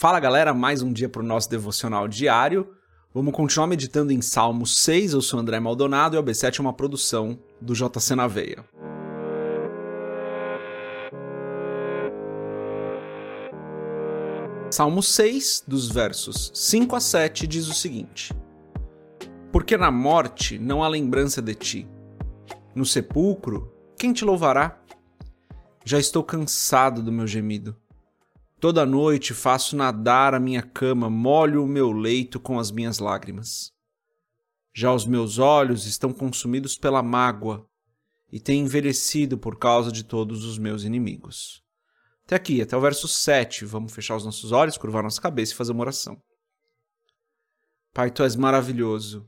Fala galera, mais um dia para o nosso devocional diário. Vamos continuar meditando em Salmo 6. Eu sou André Maldonado e o AB7 é uma produção do JC na Veia. Salmo 6, dos versos 5 a 7, diz o seguinte: Porque na morte não há lembrança de ti, no sepulcro, quem te louvará? Já estou cansado do meu gemido Toda noite faço nadar a minha cama, molho o meu leito com as minhas lágrimas. Já os meus olhos estão consumidos pela mágoa e têm envelhecido por causa de todos os meus inimigos. Até aqui, até o verso 7. Vamos fechar os nossos olhos, curvar nossa cabeça e fazer uma oração. Pai, tu és maravilhoso.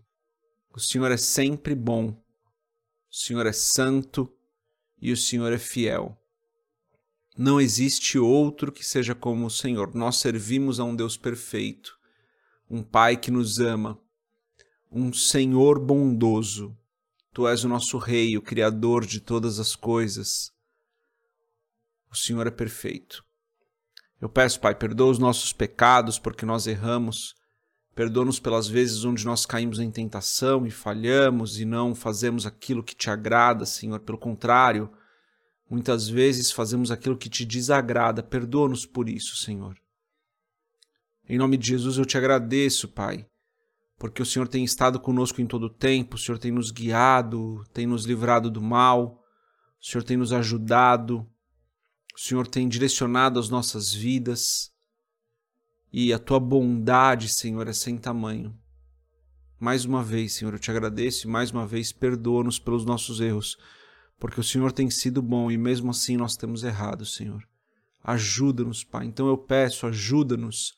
O Senhor é sempre bom. O Senhor é santo e o Senhor é fiel. Não existe outro que seja como o Senhor. Nós servimos a um Deus perfeito, um Pai que nos ama, um Senhor bondoso. Tu és o nosso Rei, o Criador de todas as coisas. O Senhor é perfeito. Eu peço, Pai, perdoa os nossos pecados porque nós erramos. Perdoa-nos pelas vezes onde nós caímos em tentação e falhamos e não fazemos aquilo que te agrada, Senhor. Pelo contrário, Muitas vezes fazemos aquilo que te desagrada. Perdoa-nos por isso, Senhor. Em nome de Jesus eu te agradeço, Pai, porque o Senhor tem estado conosco em todo o tempo, o Senhor tem nos guiado, tem nos livrado do mal, o Senhor tem nos ajudado, o Senhor tem direcionado as nossas vidas e a tua bondade, Senhor, é sem tamanho. Mais uma vez, Senhor, eu te agradeço e mais uma vez perdoa-nos pelos nossos erros porque o Senhor tem sido bom e mesmo assim nós temos errado, Senhor. Ajuda-nos, Pai. Então eu peço, ajuda-nos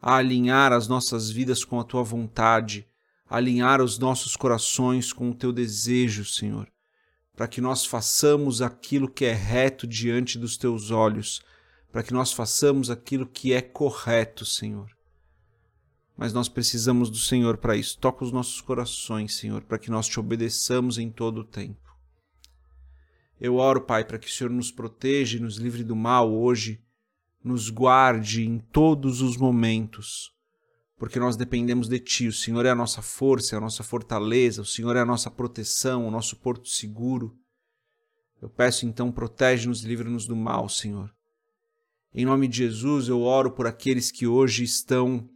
a alinhar as nossas vidas com a tua vontade, alinhar os nossos corações com o teu desejo, Senhor, para que nós façamos aquilo que é reto diante dos teus olhos, para que nós façamos aquilo que é correto, Senhor. Mas nós precisamos do Senhor para isso. Toca os nossos corações, Senhor, para que nós te obedeçamos em todo o tempo. Eu oro, Pai, para que o Senhor nos proteja e nos livre do mal hoje, nos guarde em todos os momentos, porque nós dependemos de Ti. O Senhor é a nossa força, é a nossa fortaleza, o Senhor é a nossa proteção, o nosso porto seguro. Eu peço então, protege-nos e livra-nos do mal, Senhor. Em nome de Jesus, eu oro por aqueles que hoje estão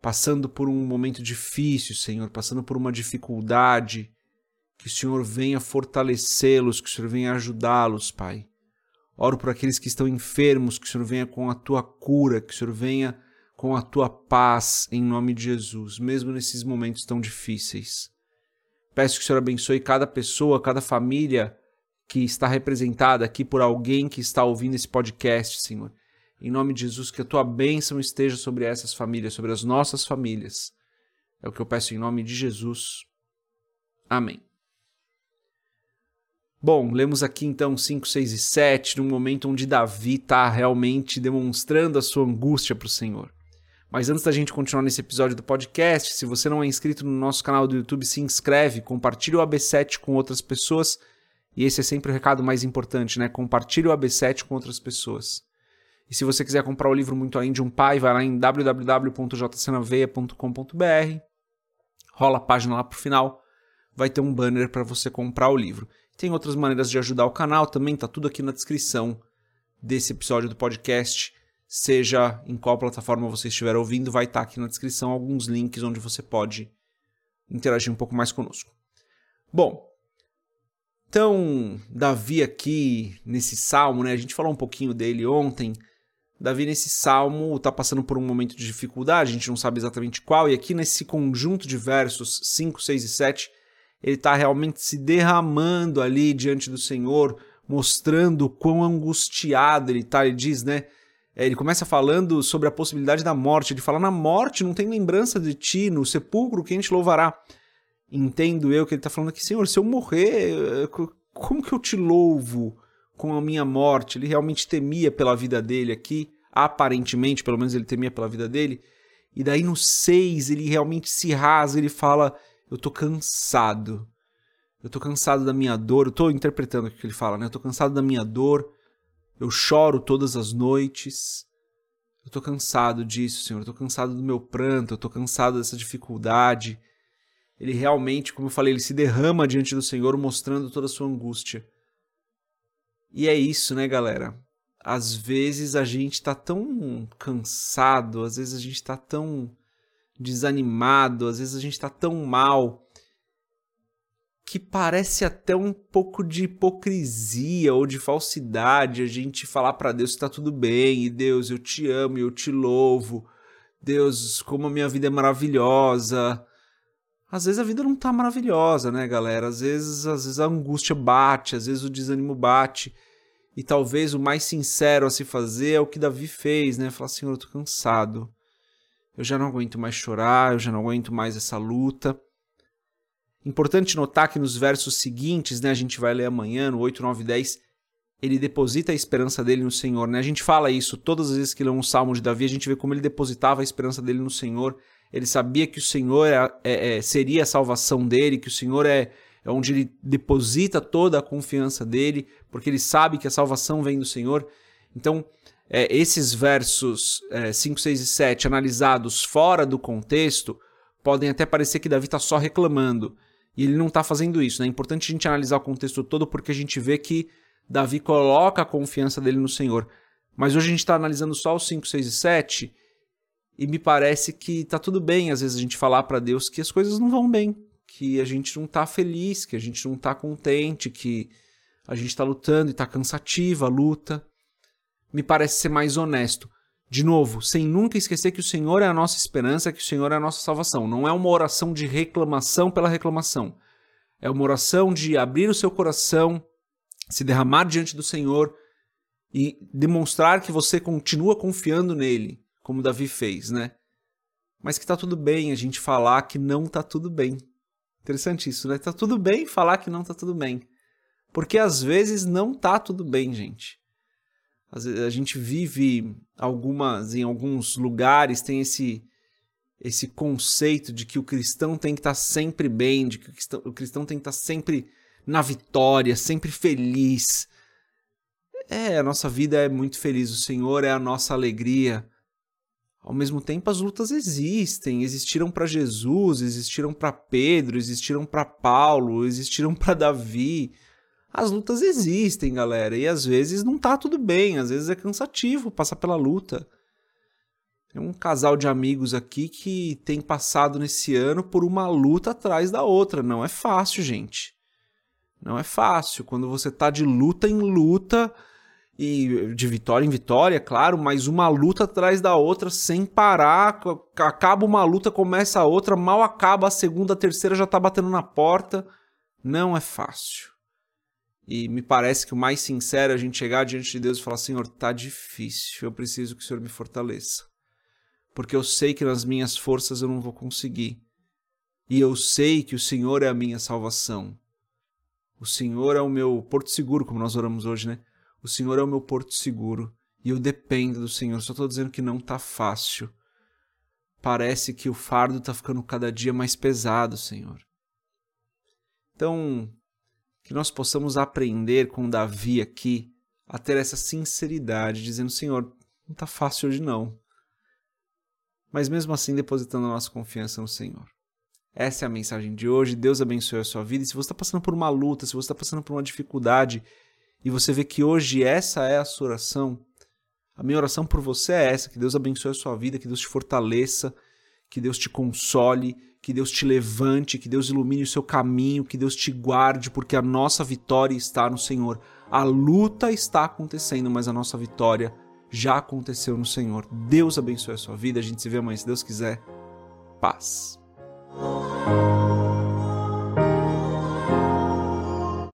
passando por um momento difícil, Senhor, passando por uma dificuldade, que o Senhor venha fortalecê-los, que o Senhor venha ajudá-los, Pai. Oro por aqueles que estão enfermos, que o Senhor venha com a tua cura, que o Senhor venha com a tua paz, em nome de Jesus, mesmo nesses momentos tão difíceis. Peço que o Senhor abençoe cada pessoa, cada família que está representada aqui por alguém que está ouvindo esse podcast, Senhor. Em nome de Jesus, que a tua bênção esteja sobre essas famílias, sobre as nossas famílias. É o que eu peço em nome de Jesus. Amém. Bom, lemos aqui então 5, 6 e 7, num momento onde Davi está realmente demonstrando a sua angústia para o Senhor. Mas antes da gente continuar nesse episódio do podcast, se você não é inscrito no nosso canal do YouTube, se inscreve, compartilhe o AB7 com outras pessoas. E esse é sempre o recado mais importante, né? Compartilhe o AB7 com outras pessoas. E se você quiser comprar o livro Muito Além de um Pai, vai lá em www.jcnaveia.com.br, rola a página lá pro final, vai ter um banner para você comprar o livro. Tem outras maneiras de ajudar o canal também, tá tudo aqui na descrição desse episódio do podcast. Seja em qual plataforma você estiver ouvindo, vai estar tá aqui na descrição alguns links onde você pode interagir um pouco mais conosco. Bom, então, Davi aqui nesse salmo, né? A gente falou um pouquinho dele ontem. Davi nesse salmo está passando por um momento de dificuldade, a gente não sabe exatamente qual, e aqui nesse conjunto de versos 5, 6 e 7, ele está realmente se derramando ali diante do Senhor, mostrando quão angustiado ele está. Ele diz, né? É, ele começa falando sobre a possibilidade da morte. Ele fala: Na morte não tem lembrança de ti, no sepulcro quem te louvará. Entendo eu que ele está falando aqui, Senhor, se eu morrer, eh, como que eu te louvo com a minha morte? Ele realmente temia pela vida dele aqui, aparentemente, pelo menos ele temia pela vida dele. E daí no 6 ele realmente se rasga, ele fala: eu tô cansado. Eu tô cansado da minha dor. Eu tô interpretando o que ele fala, né? Eu tô cansado da minha dor. Eu choro todas as noites. Eu tô cansado disso, Senhor. Eu tô cansado do meu pranto, eu tô cansado dessa dificuldade. Ele realmente, como eu falei, ele se derrama diante do Senhor, mostrando toda a sua angústia. E é isso, né, galera? Às vezes a gente tá tão cansado, às vezes a gente tá tão desanimado, às vezes a gente tá tão mal que parece até um pouco de hipocrisia ou de falsidade a gente falar para Deus que tá tudo bem, e Deus, eu te amo eu te louvo. Deus, como a minha vida é maravilhosa. Às vezes a vida não tá maravilhosa, né, galera? Às vezes, às vezes a angústia bate, às vezes o desânimo bate. E talvez o mais sincero a se fazer é o que Davi fez, né? Falar, Senhor, eu tô cansado. Eu já não aguento mais chorar, eu já não aguento mais essa luta. Importante notar que nos versos seguintes, né, a gente vai ler amanhã, no 8, 9 e 10, ele deposita a esperança dele no Senhor. Né? A gente fala isso todas as vezes que lê um salmo de Davi, a gente vê como ele depositava a esperança dele no Senhor. Ele sabia que o Senhor é, é, é, seria a salvação dele, que o Senhor é, é onde ele deposita toda a confiança dele, porque ele sabe que a salvação vem do Senhor. Então, é, esses versos é, 5, 6 e 7, analisados fora do contexto, podem até parecer que Davi está só reclamando. E ele não está fazendo isso. Né? É importante a gente analisar o contexto todo porque a gente vê que Davi coloca a confiança dele no Senhor. Mas hoje a gente está analisando só os 5, 6 e 7 e me parece que está tudo bem às vezes a gente falar para Deus que as coisas não vão bem, que a gente não está feliz, que a gente não está contente, que a gente está lutando e está cansativa a luta. Me parece ser mais honesto. De novo, sem nunca esquecer que o Senhor é a nossa esperança, que o Senhor é a nossa salvação. Não é uma oração de reclamação pela reclamação. É uma oração de abrir o seu coração, se derramar diante do Senhor e demonstrar que você continua confiando nele, como Davi fez, né? Mas que tá tudo bem a gente falar que não tá tudo bem. Interessante isso, né? Tá tudo bem falar que não tá tudo bem. Porque às vezes não tá tudo bem, gente a gente vive algumas em alguns lugares tem esse esse conceito de que o cristão tem que estar sempre bem, de que o cristão, o cristão tem que estar sempre na vitória, sempre feliz. É, a nossa vida é muito feliz, o Senhor é a nossa alegria. Ao mesmo tempo, as lutas existem, existiram para Jesus, existiram para Pedro, existiram para Paulo, existiram para Davi as lutas existem, galera, e às vezes não tá tudo bem, às vezes é cansativo passar pela luta. Tem um casal de amigos aqui que tem passado nesse ano por uma luta atrás da outra. Não é fácil, gente. Não é fácil. Quando você tá de luta em luta, e de vitória em vitória, claro, mas uma luta atrás da outra sem parar. Acaba uma luta, começa a outra, mal acaba a segunda, a terceira já tá batendo na porta. Não é fácil. E me parece que o mais sincero é a gente chegar diante de Deus e falar: Senhor, tá difícil, eu preciso que o Senhor me fortaleça. Porque eu sei que nas minhas forças eu não vou conseguir. E eu sei que o Senhor é a minha salvação. O Senhor é o meu porto seguro, como nós oramos hoje, né? O Senhor é o meu porto seguro. E eu dependo do Senhor. Só estou dizendo que não tá fácil. Parece que o fardo está ficando cada dia mais pesado, Senhor. Então, que nós possamos aprender com Davi aqui a ter essa sinceridade, dizendo: Senhor, não está fácil hoje não. Mas mesmo assim, depositando a nossa confiança no Senhor. Essa é a mensagem de hoje. Deus abençoe a sua vida. E se você está passando por uma luta, se você está passando por uma dificuldade, e você vê que hoje essa é a sua oração, a minha oração por você é essa: que Deus abençoe a sua vida, que Deus te fortaleça, que Deus te console, que Deus te levante, que Deus ilumine o seu caminho, que Deus te guarde, porque a nossa vitória está no Senhor. A luta está acontecendo, mas a nossa vitória já aconteceu no Senhor. Deus abençoe a sua vida. A gente se vê amanhã, se Deus quiser. Paz.